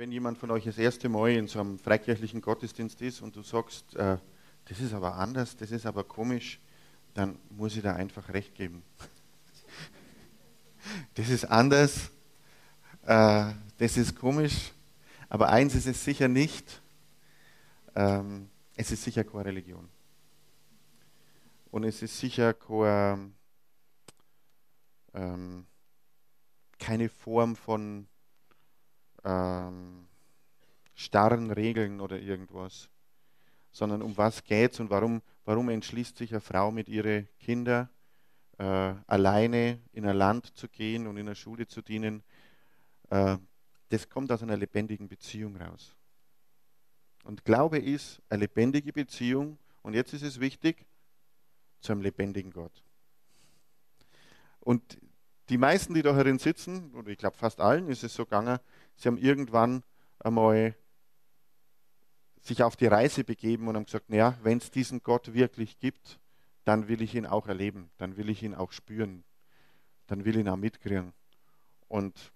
wenn jemand von euch das erste Mal in so einem freikirchlichen Gottesdienst ist und du sagst, äh, das ist aber anders, das ist aber komisch, dann muss ich da einfach recht geben. Das ist anders, äh, das ist komisch, aber eins ist es sicher nicht, ähm, es ist sicher keine Religion. Und es ist sicher keine, ähm, keine Form von ähm, starren Regeln oder irgendwas, sondern um was geht es und warum, warum entschließt sich eine Frau mit ihren Kindern äh, alleine in ein Land zu gehen und in einer Schule zu dienen. Äh, das kommt aus einer lebendigen Beziehung raus. Und Glaube ist eine lebendige Beziehung und jetzt ist es wichtig, zu einem lebendigen Gott. Und die meisten, die da herin sitzen, oder ich glaube fast allen, ist es so gegangen, sie haben irgendwann einmal sich auf die Reise begeben und haben gesagt, naja, wenn es diesen Gott wirklich gibt, dann will ich ihn auch erleben, dann will ich ihn auch spüren, dann will ich ihn auch mitkriegen. Und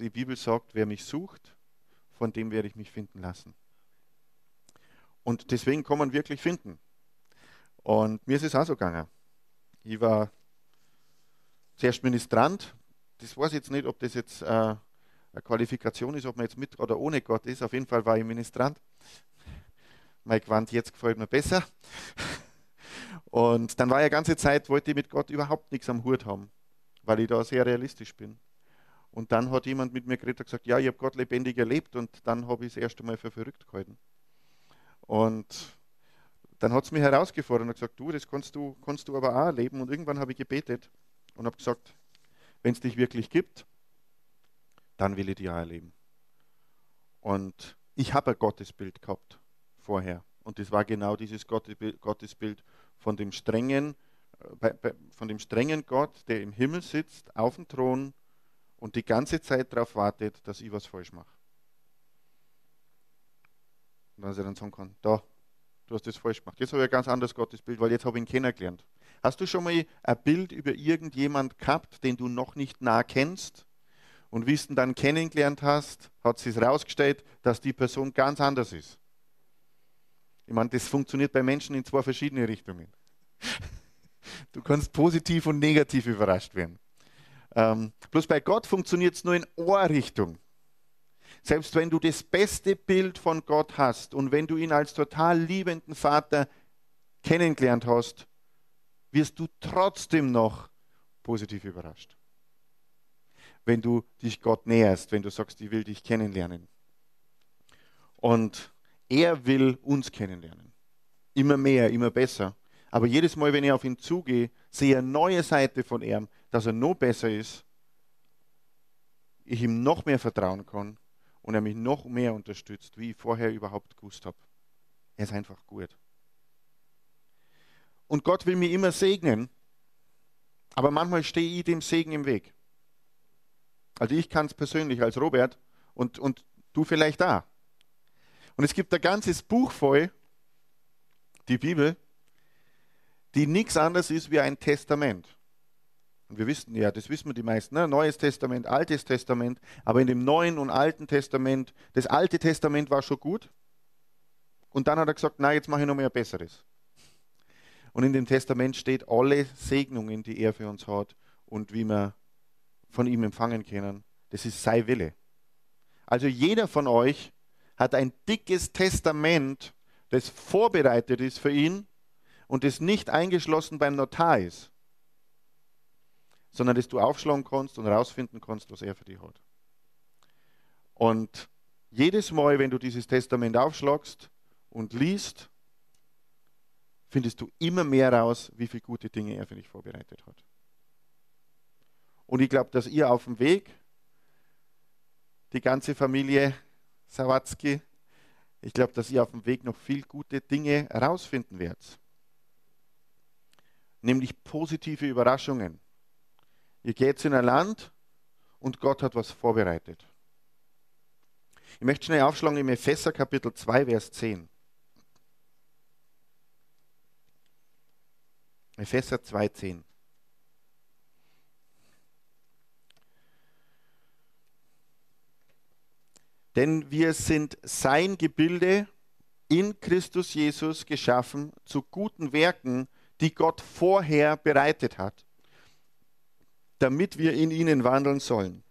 die Bibel sagt, wer mich sucht, von dem werde ich mich finden lassen. Und deswegen kann man wirklich finden. Und mir ist es auch so gegangen. Ich war zuerst Ministrant. Das weiß ich jetzt nicht, ob das jetzt äh, eine Qualifikation ist, ob man jetzt mit oder ohne Gott ist. Auf jeden Fall war ich Ministrant. Mein Quant jetzt gefällt mir besser. Und dann war ja ganze Zeit, wollte ich mit Gott überhaupt nichts am Hut haben, weil ich da sehr realistisch bin. Und dann hat jemand mit mir geredet und gesagt, ja, ich habe Gott lebendig erlebt und dann habe ich es erst einmal für verrückt gehalten. Und dann hat es mich herausgefordert und gesagt, du, das kannst du, kannst du aber auch erleben. Und irgendwann habe ich gebetet und habe gesagt, wenn es dich wirklich gibt, dann will ich auch erleben. Und ich habe ein Gottesbild gehabt vorher. Und das war genau dieses Gottesbild von dem strengen, äh, von dem strengen Gott, der im Himmel sitzt, auf dem Thron und die ganze Zeit darauf wartet, dass ich was falsch mache. Und dass er dann sagen kann, da, du hast das falsch gemacht. Jetzt habe ich ein ganz anderes Gottesbild, weil jetzt habe ich ihn kennengelernt. Hast du schon mal ein Bild über irgendjemand gehabt, den du noch nicht nah kennst? Und wie du dann kennengelernt hast, hat sich herausgestellt, dass die Person ganz anders ist. Ich meine, das funktioniert bei Menschen in zwei verschiedene Richtungen. Du kannst positiv und negativ überrascht werden. Ähm, bloß bei Gott funktioniert es nur in Ohrrichtung. Selbst wenn du das beste Bild von Gott hast und wenn du ihn als total liebenden Vater kennengelernt hast, wirst du trotzdem noch positiv überrascht. Wenn du dich Gott näherst, wenn du sagst, ich will dich kennenlernen. Und er will uns kennenlernen. Immer mehr, immer besser. Aber jedes Mal, wenn ich auf ihn zugehe, sehe ich eine neue Seite von ihm, dass er noch besser ist, ich ihm noch mehr vertrauen kann und er mich noch mehr unterstützt, wie ich vorher überhaupt gewusst habe. Er ist einfach gut. Und Gott will mir immer segnen, aber manchmal stehe ich dem Segen im Weg. Also ich kann es persönlich als Robert und, und du vielleicht da. Und es gibt ein ganzes Buch voll, die Bibel, die nichts anderes ist wie ein Testament. Und wir wissen ja, das wissen wir die meisten, ne? Neues Testament, Altes Testament, aber in dem Neuen und Alten Testament, das Alte Testament war schon gut. Und dann hat er gesagt, na, jetzt mache ich noch mehr Besseres. Und in dem Testament steht alle Segnungen, die er für uns hat und wie wir von ihm empfangen können. Das ist sein Wille. Also jeder von euch hat ein dickes Testament, das vorbereitet ist für ihn und das nicht eingeschlossen beim Notar ist sondern dass du aufschlagen kannst und herausfinden kannst, was er für dich hat. Und jedes Mal, wenn du dieses Testament aufschlagst und liest, findest du immer mehr raus, wie viele gute Dinge er für dich vorbereitet hat. Und ich glaube, dass ihr auf dem Weg, die ganze Familie Sawatzki, ich glaube, dass ihr auf dem Weg noch viel gute Dinge herausfinden werdet. Nämlich positive Überraschungen. Ihr geht in ein Land und Gott hat was vorbereitet. Ich möchte schnell aufschlagen im Epheser Kapitel 2, Vers 10. Epheser 2, 10. Denn wir sind sein Gebilde in Christus Jesus geschaffen zu guten Werken, die Gott vorher bereitet hat, damit wir in ihnen wandeln sollen.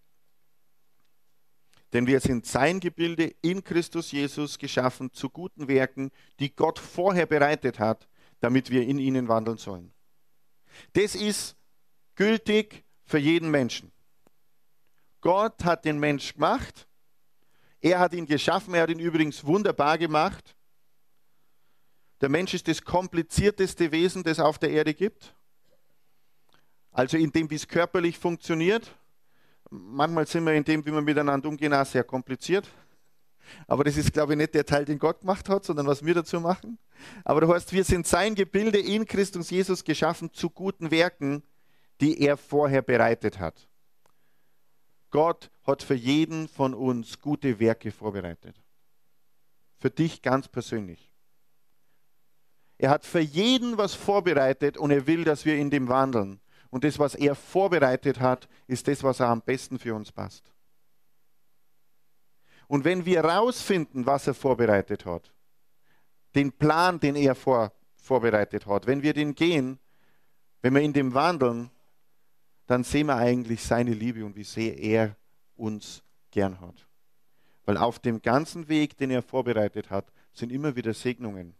Denn wir sind sein Gebilde in Christus Jesus geschaffen zu guten Werken, die Gott vorher bereitet hat, damit wir in ihnen wandeln sollen. Das ist gültig für jeden Menschen. Gott hat den Mensch gemacht. Er hat ihn geschaffen. Er hat ihn übrigens wunderbar gemacht. Der Mensch ist das komplizierteste Wesen, das es auf der Erde gibt. Also in dem, wie es körperlich funktioniert. Manchmal sind wir in dem, wie wir miteinander umgehen, auch sehr kompliziert. Aber das ist, glaube ich, nicht der Teil, den Gott gemacht hat, sondern was wir dazu machen. Aber du heißt, wir sind sein Gebilde in Christus Jesus geschaffen zu guten Werken, die er vorher bereitet hat. Gott hat für jeden von uns gute Werke vorbereitet. Für dich ganz persönlich. Er hat für jeden was vorbereitet und er will, dass wir in dem wandeln. Und das, was er vorbereitet hat, ist das, was er am besten für uns passt. Und wenn wir herausfinden, was er vorbereitet hat, den Plan, den er vor, vorbereitet hat, wenn wir den gehen, wenn wir in dem wandeln, dann sehen wir eigentlich seine Liebe und wie sehr er uns gern hat. Weil auf dem ganzen Weg, den er vorbereitet hat, sind immer wieder Segnungen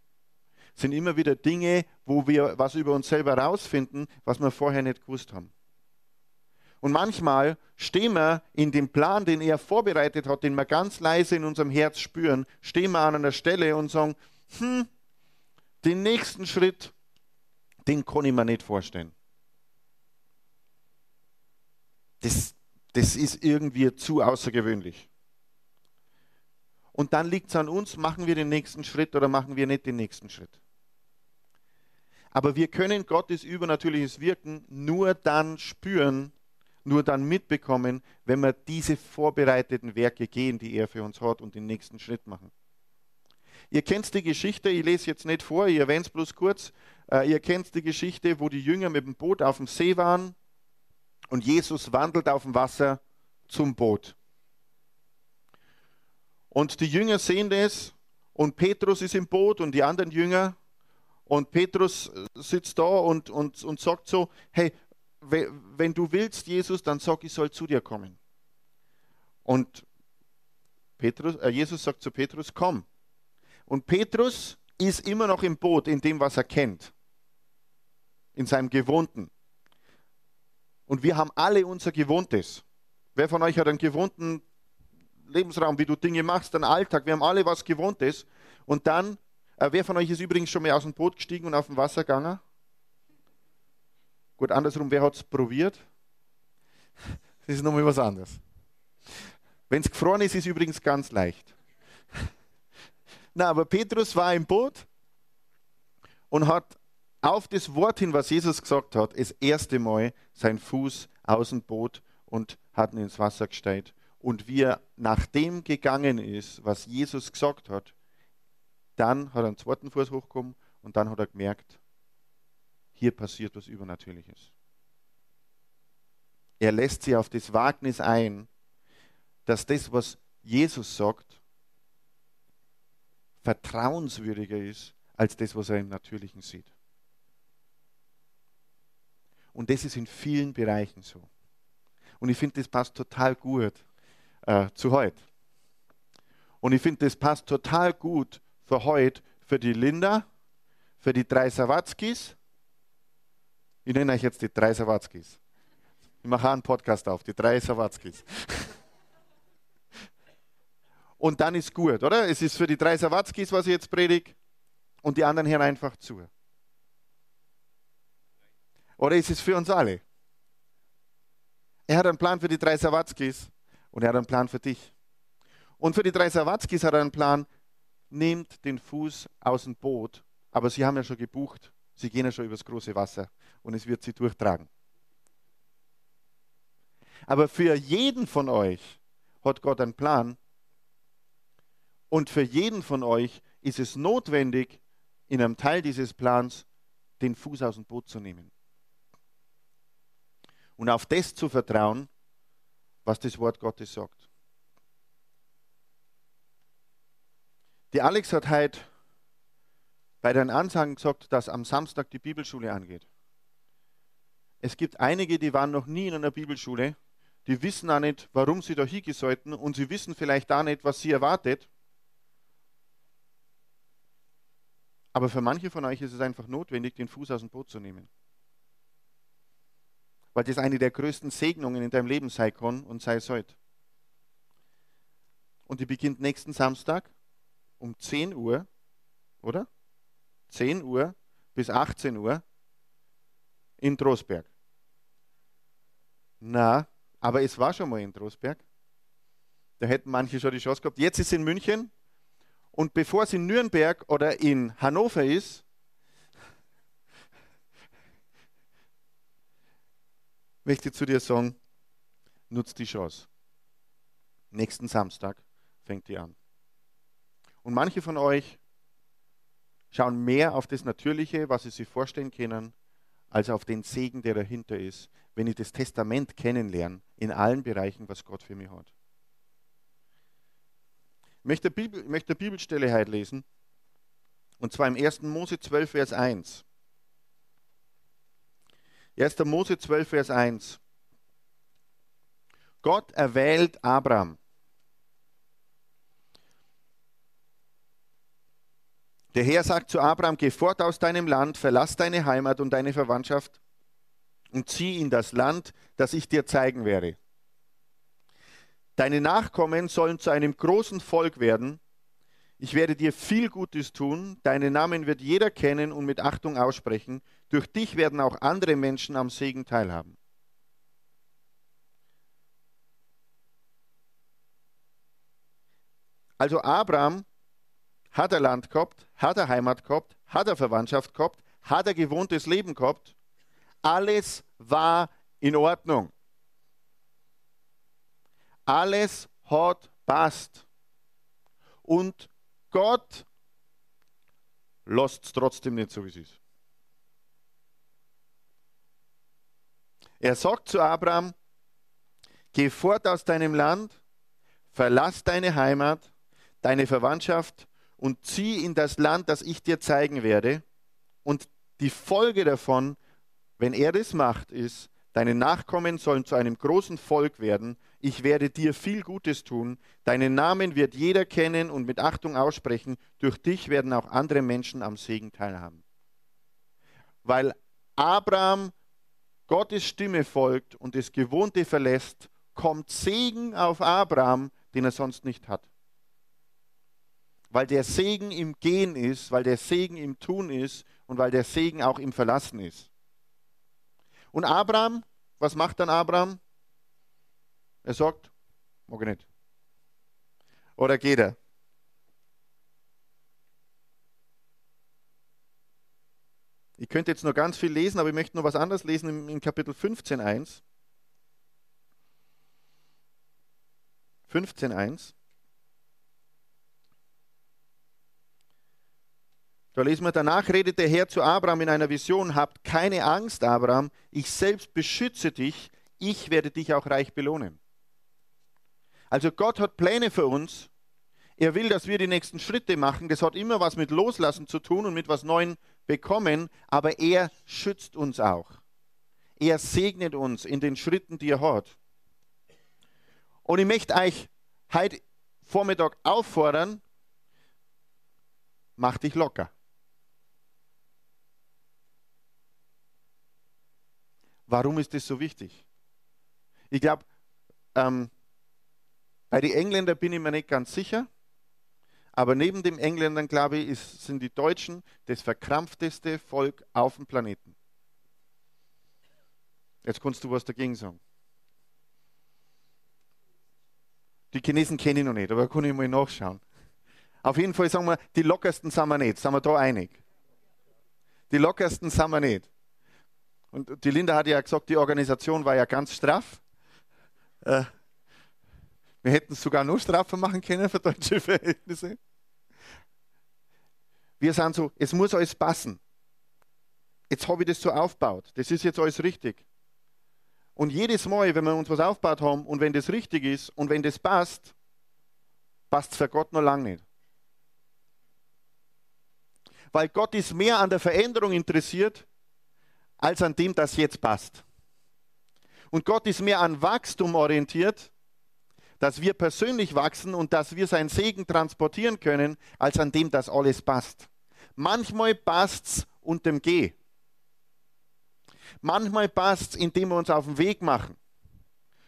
sind immer wieder Dinge, wo wir was über uns selber herausfinden, was wir vorher nicht gewusst haben. Und manchmal stehen wir in dem Plan, den er vorbereitet hat, den wir ganz leise in unserem Herz spüren, stehen wir an einer Stelle und sagen, hm, den nächsten Schritt, den kann ich mir nicht vorstellen. Das, das ist irgendwie zu außergewöhnlich. Und dann liegt es an uns, machen wir den nächsten Schritt oder machen wir nicht den nächsten Schritt. Aber wir können Gottes übernatürliches Wirken nur dann spüren, nur dann mitbekommen, wenn wir diese vorbereiteten Werke gehen, die er für uns hat und den nächsten Schritt machen. Ihr kennt die Geschichte, ich lese jetzt nicht vor, ich erwähne es bloß kurz. Äh, ihr kennt die Geschichte, wo die Jünger mit dem Boot auf dem See waren und Jesus wandelt auf dem Wasser zum Boot. Und die Jünger sehen das und Petrus ist im Boot und die anderen Jünger und Petrus äh, sitzt da und, und, und sagt so, hey, wenn du willst, Jesus, dann sag, ich soll zu dir kommen. Und Petrus, äh, Jesus sagt zu Petrus, komm. Und Petrus ist immer noch im Boot, in dem, was er kennt. In seinem Gewohnten. Und wir haben alle unser Gewohntes. Wer von euch hat einen gewohnten Lebensraum, wie du Dinge machst, einen Alltag? Wir haben alle was Gewohntes. Und dann äh, wer von euch ist übrigens schon mal aus dem Boot gestiegen und auf dem Wasser gegangen? Gut, andersrum, wer hat es probiert? Das ist nochmal was anderes. Wenn es gefroren ist, ist übrigens ganz leicht. Na, aber Petrus war im Boot und hat auf das Wort hin, was Jesus gesagt hat, das erste Mal seinen Fuß aus dem Boot und hat ihn ins Wasser gestellt. Und wie er nach dem gegangen ist, was Jesus gesagt hat, dann hat er einen zweiten Fuß hochgekommen und dann hat er gemerkt, hier passiert was Übernatürliches. Er lässt sich auf das Wagnis ein, dass das, was Jesus sagt, vertrauenswürdiger ist als das, was er im Natürlichen sieht. Und das ist in vielen Bereichen so. Und ich finde, das passt total gut äh, zu heute. Und ich finde, das passt total gut für heute für die Linda, für die drei Sawatzkis. Ich nenne euch jetzt die drei Sawatzkis. Ich mache einen Podcast auf, die drei Sawatzkis. Und dann ist gut, oder? Es ist für die drei Sawatzkis, was ich jetzt predige, und die anderen hören einfach zu. Oder ist es für uns alle? Er hat einen Plan für die drei Sawatzkis und er hat einen Plan für dich. Und für die drei Sawatzkis hat er einen Plan, nehmt den Fuß aus dem Boot, aber sie haben ja schon gebucht, sie gehen ja schon übers große Wasser und es wird sie durchtragen. Aber für jeden von euch hat Gott einen Plan und für jeden von euch ist es notwendig, in einem Teil dieses Plans den Fuß aus dem Boot zu nehmen. Und auf das zu vertrauen, was das Wort Gottes sagt. Die Alex hat heute bei den Ansagen gesagt, dass am Samstag die Bibelschule angeht. Es gibt einige, die waren noch nie in einer Bibelschule, die wissen auch nicht, warum sie da hingehen sollten und sie wissen vielleicht auch nicht, was sie erwartet. Aber für manche von euch ist es einfach notwendig, den Fuß aus dem Boot zu nehmen. Weil das eine der größten Segnungen in deinem Leben sein kann und sei sollte. Und die beginnt nächsten Samstag um 10 Uhr, oder? 10 Uhr bis 18 Uhr in Trostberg. Na, aber es war schon mal in Trostberg. Da hätten manche schon die Chance gehabt. Jetzt ist es in München. Und bevor es in Nürnberg oder in Hannover ist, möchte ich zu dir sagen, nutzt die Chance. Nächsten Samstag fängt die an. Und manche von euch schauen mehr auf das Natürliche, was sie sich vorstellen können, als auf den Segen, der dahinter ist, wenn ich das Testament kennenlerne, in allen Bereichen, was Gott für mich hat. Ich möchte, ich möchte eine Bibelstelle heute lesen, und zwar im 1. Mose 12, Vers 1. 1. Mose 12, Vers 1. Gott erwählt Abraham. Der Herr sagt zu Abraham, geh fort aus deinem Land, verlass deine Heimat und deine Verwandtschaft und zieh in das Land, das ich dir zeigen werde. Deine Nachkommen sollen zu einem großen Volk werden. Ich werde dir viel Gutes tun. Deinen Namen wird jeder kennen und mit Achtung aussprechen. Durch dich werden auch andere Menschen am Segen teilhaben. Also Abraham hat er Land gehabt, hat er Heimat gehabt, hat er Verwandtschaft gehabt, hat er gewohntes Leben gehabt. Alles war in Ordnung. Alles hat passt. Und Gott lässt es trotzdem nicht so, wie es ist. Er sagt zu Abraham, geh fort aus deinem Land, verlass deine Heimat, deine Verwandtschaft und zieh in das Land, das ich dir zeigen werde. Und die Folge davon, wenn er das macht, ist, deine Nachkommen sollen zu einem großen Volk werden. Ich werde dir viel Gutes tun. Deinen Namen wird jeder kennen und mit Achtung aussprechen. Durch dich werden auch andere Menschen am Segen teilhaben. Weil Abraham Gottes Stimme folgt und das Gewohnte verlässt, kommt Segen auf Abraham, den er sonst nicht hat weil der Segen im Gehen ist, weil der Segen im Tun ist und weil der Segen auch im Verlassen ist. Und Abraham, was macht dann Abraham? Er sagt, mag ich nicht. Oder geht er? Ich könnte jetzt noch ganz viel lesen, aber ich möchte noch was anderes lesen in, in Kapitel 15, 1. 15, 1. Da lesen wir, danach redet der Herr zu Abraham in einer Vision, habt keine Angst, Abraham, ich selbst beschütze dich, ich werde dich auch reich belohnen. Also Gott hat Pläne für uns. Er will, dass wir die nächsten Schritte machen. Das hat immer was mit Loslassen zu tun und mit was Neuem bekommen, aber er schützt uns auch. Er segnet uns in den Schritten, die er hat. Und ich möchte euch heute Vormittag auffordern, mach dich locker. Warum ist das so wichtig? Ich glaube, ähm, bei den Engländern bin ich mir nicht ganz sicher, aber neben den Engländern, glaube ich, ist, sind die Deutschen das verkrampfteste Volk auf dem Planeten. Jetzt kannst du was dagegen sagen. Die Chinesen kenne ich noch nicht, aber kann ich mal nachschauen. Auf jeden Fall sagen wir, die lockersten sind wir nicht, sind wir da einig. Die lockersten sind wir nicht. Und die Linda hat ja gesagt, die Organisation war ja ganz straff. Äh, wir hätten es sogar noch straffer machen können für deutsche Verhältnisse. Wir sind so, es muss alles passen. Jetzt habe ich das so aufgebaut. Das ist jetzt alles richtig. Und jedes Mal, wenn wir uns was aufgebaut haben und wenn das richtig ist und wenn das passt, passt es für Gott noch lange nicht. Weil Gott ist mehr an der Veränderung interessiert, als an dem, das jetzt passt. Und Gott ist mehr an Wachstum orientiert, dass wir persönlich wachsen und dass wir seinen Segen transportieren können, als an dem, dass alles passt. Manchmal passt es dem Geh. Manchmal passt es, indem wir uns auf den Weg machen.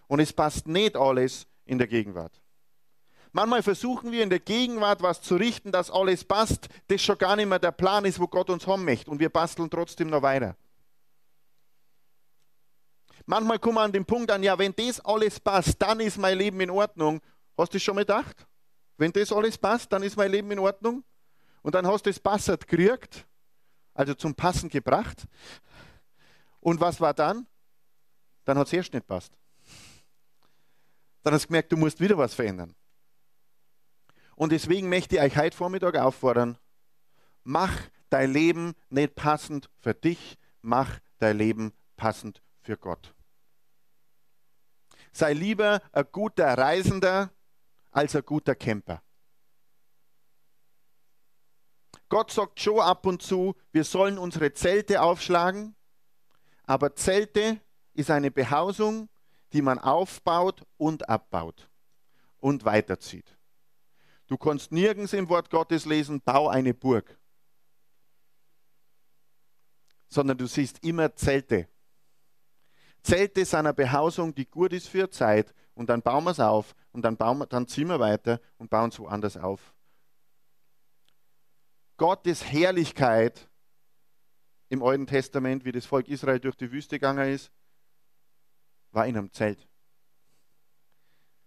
Und es passt nicht alles in der Gegenwart. Manchmal versuchen wir in der Gegenwart was zu richten, dass alles passt, das schon gar nicht mehr der Plan ist, wo Gott uns haben möchte. Und wir basteln trotzdem noch weiter. Manchmal kommen wir an den Punkt an, ja, wenn das alles passt, dann ist mein Leben in Ordnung. Hast du das schon mal gedacht? Wenn das alles passt, dann ist mein Leben in Ordnung. Und dann hast du das passert gekriegt, also zum Passen gebracht. Und was war dann? Dann hat es erst nicht passt. Dann hast du gemerkt, du musst wieder was verändern. Und deswegen möchte ich euch heute Vormittag auffordern, mach dein Leben nicht passend für dich, mach dein Leben passend für Gott. Sei lieber ein guter Reisender als ein guter Camper. Gott sagt schon ab und zu, wir sollen unsere Zelte aufschlagen, aber Zelte ist eine Behausung, die man aufbaut und abbaut und weiterzieht. Du kannst nirgends im Wort Gottes lesen, bau eine Burg, sondern du siehst immer Zelte. Zelte sind eine Behausung, die gut ist für Zeit und dann bauen wir es auf und dann, bauen wir, dann ziehen wir weiter und bauen es woanders auf. Gottes Herrlichkeit im Alten Testament, wie das Volk Israel durch die Wüste gegangen ist, war in einem Zelt.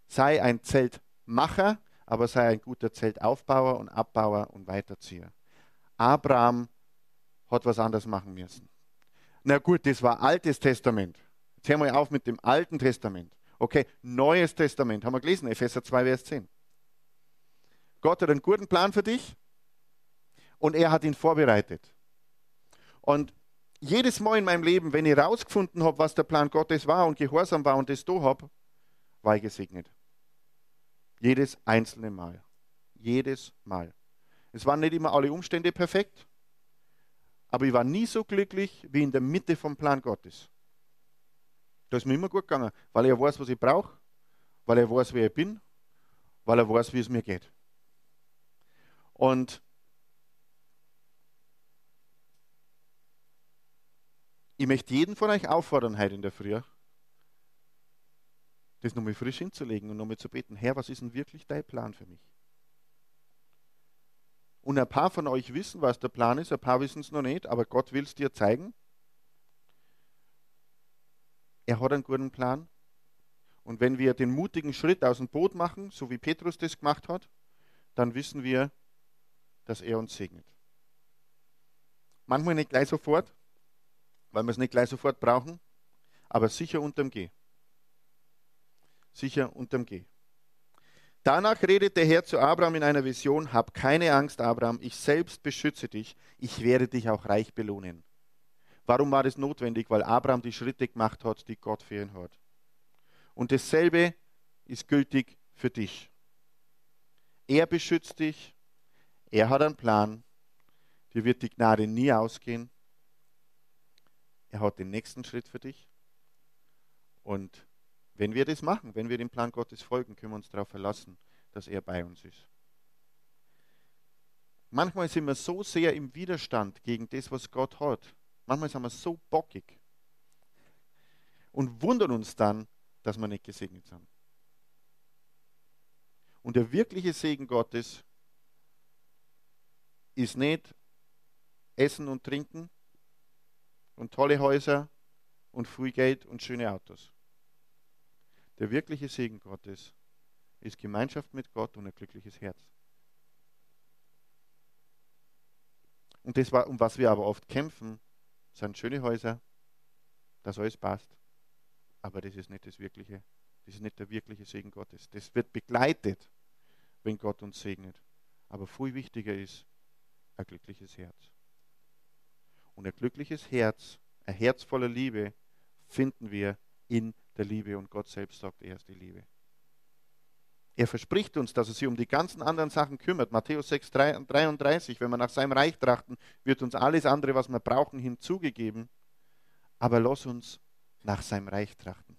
Sei ein Zeltmacher, aber sei ein guter Zeltaufbauer und Abbauer und Weiterzieher. Abraham hat was anderes machen müssen. Na gut, das war Altes Testament. Jetzt hören wir auf mit dem Alten Testament. Okay, Neues Testament, haben wir gelesen, Epheser 2, Vers 10. Gott hat einen guten Plan für dich und er hat ihn vorbereitet. Und jedes Mal in meinem Leben, wenn ich herausgefunden habe, was der Plan Gottes war und gehorsam war und das da habe, war ich gesegnet. Jedes einzelne Mal. Jedes Mal. Es waren nicht immer alle Umstände perfekt, aber ich war nie so glücklich wie in der Mitte vom Plan Gottes. Da ist mir immer gut gegangen, weil er weiß, was ich brauche, weil er weiß, wer ich bin, weil er weiß, wie es mir geht. Und ich möchte jeden von euch auffordern, heute in der Früh, das nochmal frisch hinzulegen und nochmal zu beten, Herr, was ist denn wirklich dein Plan für mich? Und ein paar von euch wissen, was der Plan ist, ein paar wissen es noch nicht, aber Gott will es dir zeigen. Er hat einen guten Plan. Und wenn wir den mutigen Schritt aus dem Boot machen, so wie Petrus das gemacht hat, dann wissen wir, dass er uns segnet. Manchmal nicht gleich sofort, weil wir es nicht gleich sofort brauchen, aber sicher unterm G. Sicher unterm G. Danach redet der Herr zu Abraham in einer Vision, hab keine Angst, Abraham, ich selbst beschütze dich, ich werde dich auch reich belohnen. Warum war das notwendig? Weil Abraham die Schritte gemacht hat, die Gott für ihn hat. Und dasselbe ist gültig für dich. Er beschützt dich, er hat einen Plan, dir wird die Gnade nie ausgehen er hat den nächsten Schritt für dich. Und wenn wir das machen, wenn wir dem Plan Gottes folgen, können wir uns darauf verlassen, dass er bei uns ist. Manchmal sind wir so sehr im Widerstand gegen das, was Gott hat. Manchmal sind wir so bockig und wundern uns dann, dass wir nicht gesegnet sind. Und der wirkliche Segen Gottes ist nicht Essen und Trinken, und tolle Häuser und viel und schöne Autos. Der wirkliche Segen Gottes ist Gemeinschaft mit Gott und ein glückliches Herz. Und das, war, um was wir aber oft kämpfen, sind schöne Häuser, dass alles passt. Aber das ist nicht das wirkliche, das ist nicht der wirkliche Segen Gottes. Das wird begleitet, wenn Gott uns segnet. Aber viel wichtiger ist ein glückliches Herz. Und ein glückliches Herz, ein Herz voller Liebe finden wir in der Liebe. Und Gott selbst sagt, er ist die Liebe. Er verspricht uns, dass er sich um die ganzen anderen Sachen kümmert. Matthäus 6, 33, wenn wir nach seinem Reich trachten, wird uns alles andere, was wir brauchen, hinzugegeben. Aber lass uns nach seinem Reich trachten.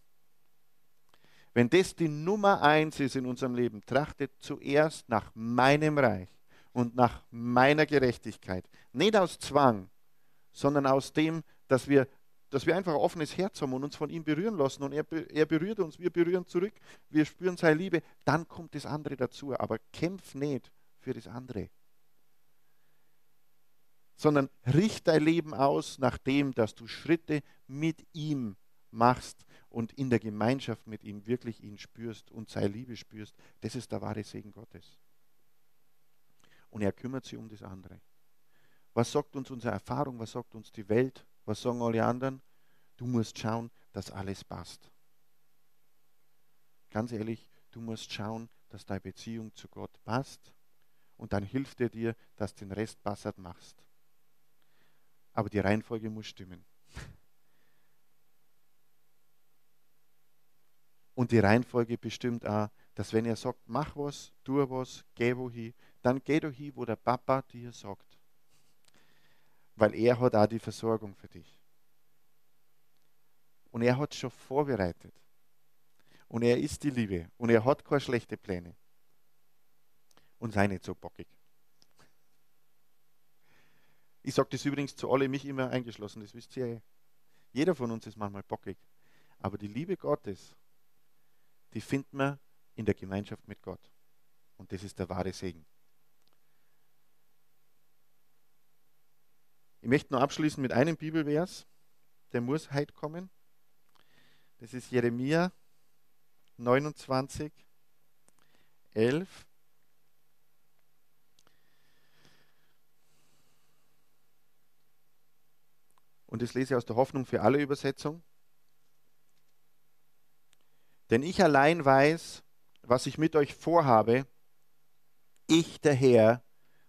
Wenn das die Nummer eins ist in unserem Leben, trachtet zuerst nach meinem Reich und nach meiner Gerechtigkeit. Nicht aus Zwang, sondern aus dem, dass wir dass wir einfach ein offenes Herz haben und uns von ihm berühren lassen und er, er berührt uns, wir berühren zurück, wir spüren seine Liebe, dann kommt das andere dazu. Aber kämpf nicht für das andere, sondern richte dein Leben aus nach dem, dass du Schritte mit ihm machst und in der Gemeinschaft mit ihm wirklich ihn spürst und seine Liebe spürst. Das ist der wahre Segen Gottes. Und er kümmert sich um das andere. Was sagt uns unsere Erfahrung? Was sagt uns die Welt? Was sagen alle anderen? Du musst schauen, dass alles passt. Ganz ehrlich, du musst schauen, dass deine Beziehung zu Gott passt und dann hilft er dir, dass du den Rest passend machst. Aber die Reihenfolge muss stimmen. Und die Reihenfolge bestimmt auch, dass wenn er sagt, mach was, tu was, geh wohin, dann geh doch hin, wo der Papa dir sagt weil er hat auch die Versorgung für dich. Und er hat schon vorbereitet. Und er ist die Liebe. Und er hat keine schlechten Pläne. Und sei nicht so bockig. Ich sage das übrigens zu alle, mich immer eingeschlossen, das wisst ihr ja. Jeder von uns ist manchmal bockig. Aber die Liebe Gottes, die findet man in der Gemeinschaft mit Gott. Und das ist der wahre Segen. Ich möchte noch abschließen mit einem Bibelvers, der muss heute kommen. Das ist Jeremia 29, 11. Und das lese ich aus der Hoffnung für alle Übersetzung. Denn ich allein weiß, was ich mit euch vorhabe. Ich, der Herr,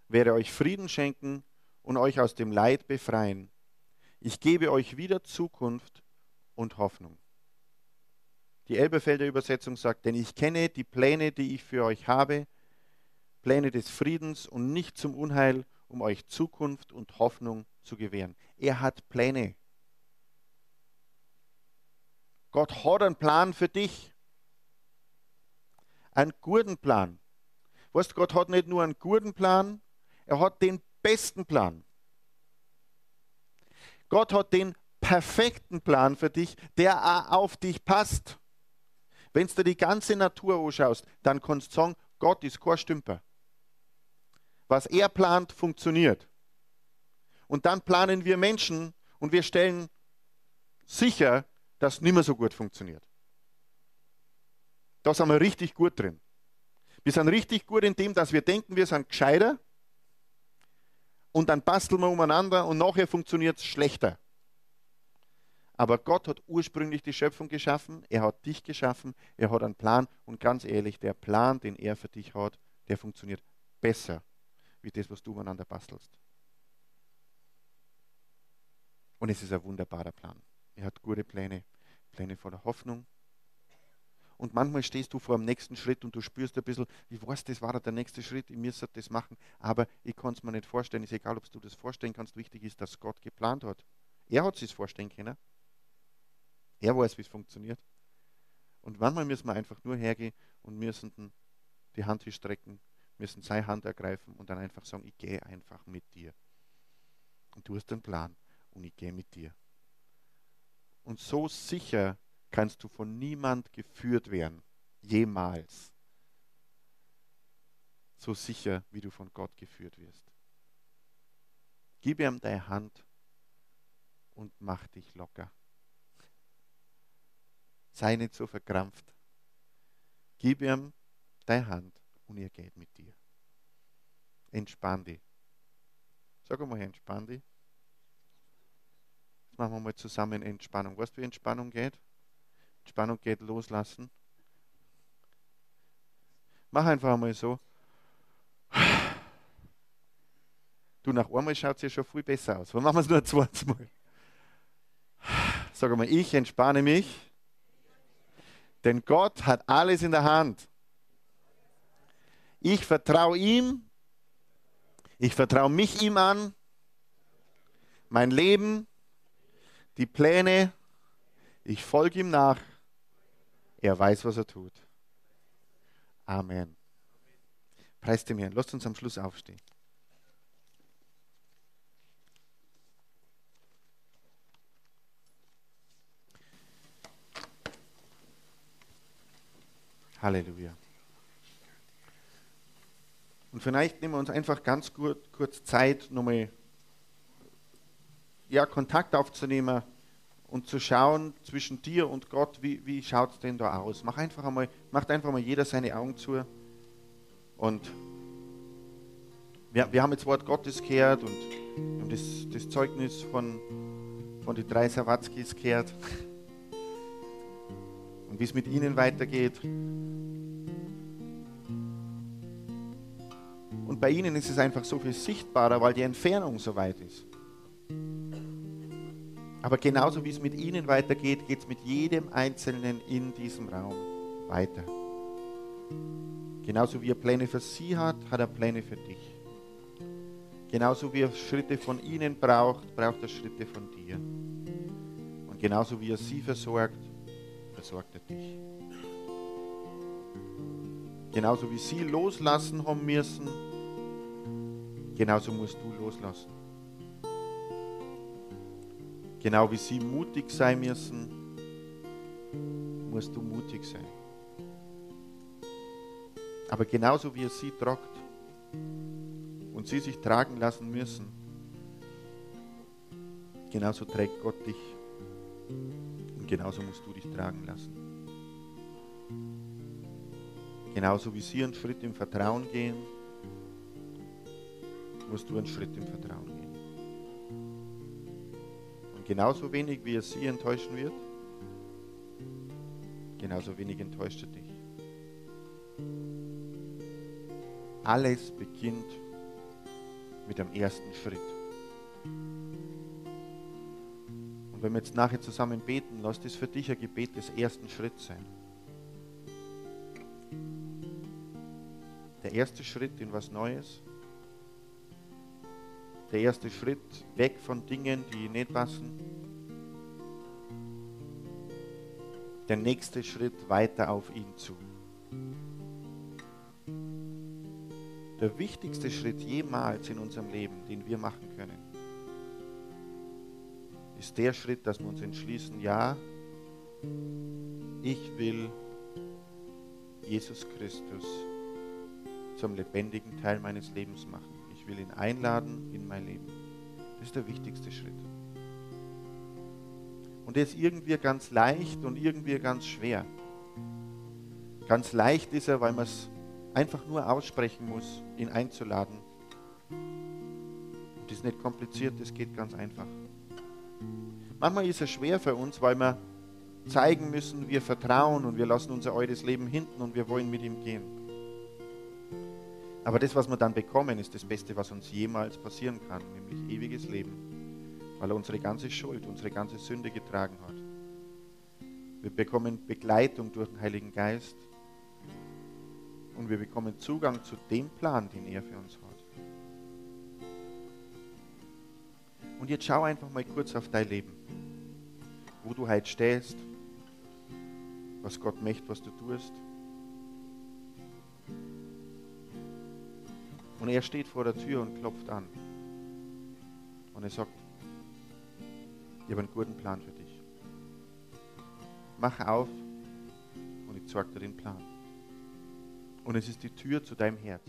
werde euch Frieden schenken und euch aus dem Leid befreien. Ich gebe euch wieder Zukunft und Hoffnung. Die Elberfelder Übersetzung sagt, denn ich kenne die Pläne, die ich für euch habe, Pläne des Friedens und nicht zum Unheil, um euch Zukunft und Hoffnung zu gewähren. Er hat Pläne. Gott hat einen Plan für dich. Einen guten Plan. Weißt, Gott hat nicht nur einen guten Plan, er hat den besten Plan. Gott hat den perfekten Plan für dich, der auf dich passt. Wenn du die ganze Natur anschaust, dann kannst du sagen, Gott ist kein Stümper. Was er plant, funktioniert. Und dann planen wir Menschen und wir stellen sicher, dass es nicht mehr so gut funktioniert. Da sind wir richtig gut drin. Wir sind richtig gut in dem, dass wir denken, wir sind gescheiter und dann basteln wir umeinander und nachher funktioniert es schlechter. Aber Gott hat ursprünglich die Schöpfung geschaffen, er hat dich geschaffen, er hat einen Plan und ganz ehrlich, der Plan, den er für dich hat, der funktioniert besser, wie das, was du umeinander bastelst. Und es ist ein wunderbarer Plan. Er hat gute Pläne, Pläne voller Hoffnung, und manchmal stehst du vor dem nächsten Schritt und du spürst ein bisschen, ich weiß, das war der nächste Schritt, ich müsste das machen, aber ich kann es mir nicht vorstellen. Ist egal, ob du das vorstellen kannst. Wichtig ist, dass Gott geplant hat. Er hat es vorstellen können. Er weiß, wie es funktioniert. Und manchmal müssen wir einfach nur hergehen und müssen die Hand strecken, müssen seine Hand ergreifen und dann einfach sagen, ich gehe einfach mit dir. Und du hast einen Plan und ich gehe mit dir. Und so sicher kannst du von niemand geführt werden. Jemals. So sicher, wie du von Gott geführt wirst. Gib ihm deine Hand und mach dich locker. Sei nicht so verkrampft. Gib ihm deine Hand und er geht mit dir. Entspann dich. Sag mal, entspann dich. Jetzt machen wir mal zusammen Entspannung. Weißt du, wie Entspannung geht? Spannung geht, loslassen. Mach einfach mal so. Du, nach einmal schaut es ja schon viel besser aus. Warum machen wir es nur zweites Mal? Sag mal, ich entspanne mich, denn Gott hat alles in der Hand. Ich vertraue ihm. Ich vertraue mich ihm an. Mein Leben, die Pläne. Ich folge ihm nach. Er weiß, was er tut. Amen. Preis dem Herrn. Lasst uns am Schluss aufstehen. Halleluja. Und vielleicht nehmen wir uns einfach ganz kurz, kurz Zeit, nochmal ja, Kontakt aufzunehmen und zu schauen zwischen dir und Gott, wie, wie schaut es denn da aus? Mach einfach einmal, macht einfach mal jeder seine Augen zu. Und wir, wir haben jetzt Wort Gottes gehört und, das, das, Zeugnis von, von den drei Sawatzkis gehört. Und wie es mit ihnen weitergeht. Und bei ihnen ist es einfach so viel sichtbarer, weil die Entfernung so weit ist. Aber genauso wie es mit ihnen weitergeht, geht es mit jedem Einzelnen in diesem Raum weiter. Genauso wie er Pläne für sie hat, hat er Pläne für dich. Genauso wie er Schritte von ihnen braucht, braucht er Schritte von dir. Und genauso wie er sie versorgt, versorgt er dich. Genauso wie sie loslassen haben müssen, Genauso musst du loslassen. Genau wie sie mutig sein müssen, musst du mutig sein. Aber genauso wie er sie tragt und sie sich tragen lassen müssen, genauso trägt Gott dich. Und genauso musst du dich tragen lassen. Genauso wie sie einen Schritt im Vertrauen gehen, musst du einen Schritt im Vertrauen gehen. Genauso wenig, wie er sie enttäuschen wird, genauso wenig enttäuscht er dich. Alles beginnt mit dem ersten Schritt. Und wenn wir jetzt nachher zusammen beten, lass das für dich ein Gebet des ersten Schritts sein. Der erste Schritt in was Neues der erste Schritt weg von Dingen, die nicht passen. Der nächste Schritt weiter auf ihn zu. Der wichtigste Schritt jemals in unserem Leben, den wir machen können, ist der Schritt, dass wir uns entschließen, ja, ich will Jesus Christus zum lebendigen Teil meines Lebens machen. Ich will ihn einladen in mein Leben. Das ist der wichtigste Schritt. Und der ist irgendwie ganz leicht und irgendwie ganz schwer. Ganz leicht ist er, weil man es einfach nur aussprechen muss, ihn einzuladen. Und das ist nicht kompliziert, das geht ganz einfach. Manchmal ist es schwer für uns, weil wir zeigen müssen, wir vertrauen und wir lassen unser altes Leben hinten und wir wollen mit ihm gehen. Aber das, was wir dann bekommen, ist das Beste, was uns jemals passieren kann, nämlich ewiges Leben, weil er unsere ganze Schuld, unsere ganze Sünde getragen hat. Wir bekommen Begleitung durch den Heiligen Geist und wir bekommen Zugang zu dem Plan, den er für uns hat. Und jetzt schau einfach mal kurz auf dein Leben, wo du heute stehst, was Gott möchte, was du tust. Und er steht vor der Tür und klopft an. Und er sagt, ich habe einen guten Plan für dich. Mach auf und ich zeige dir den Plan. Und es ist die Tür zu deinem Herz.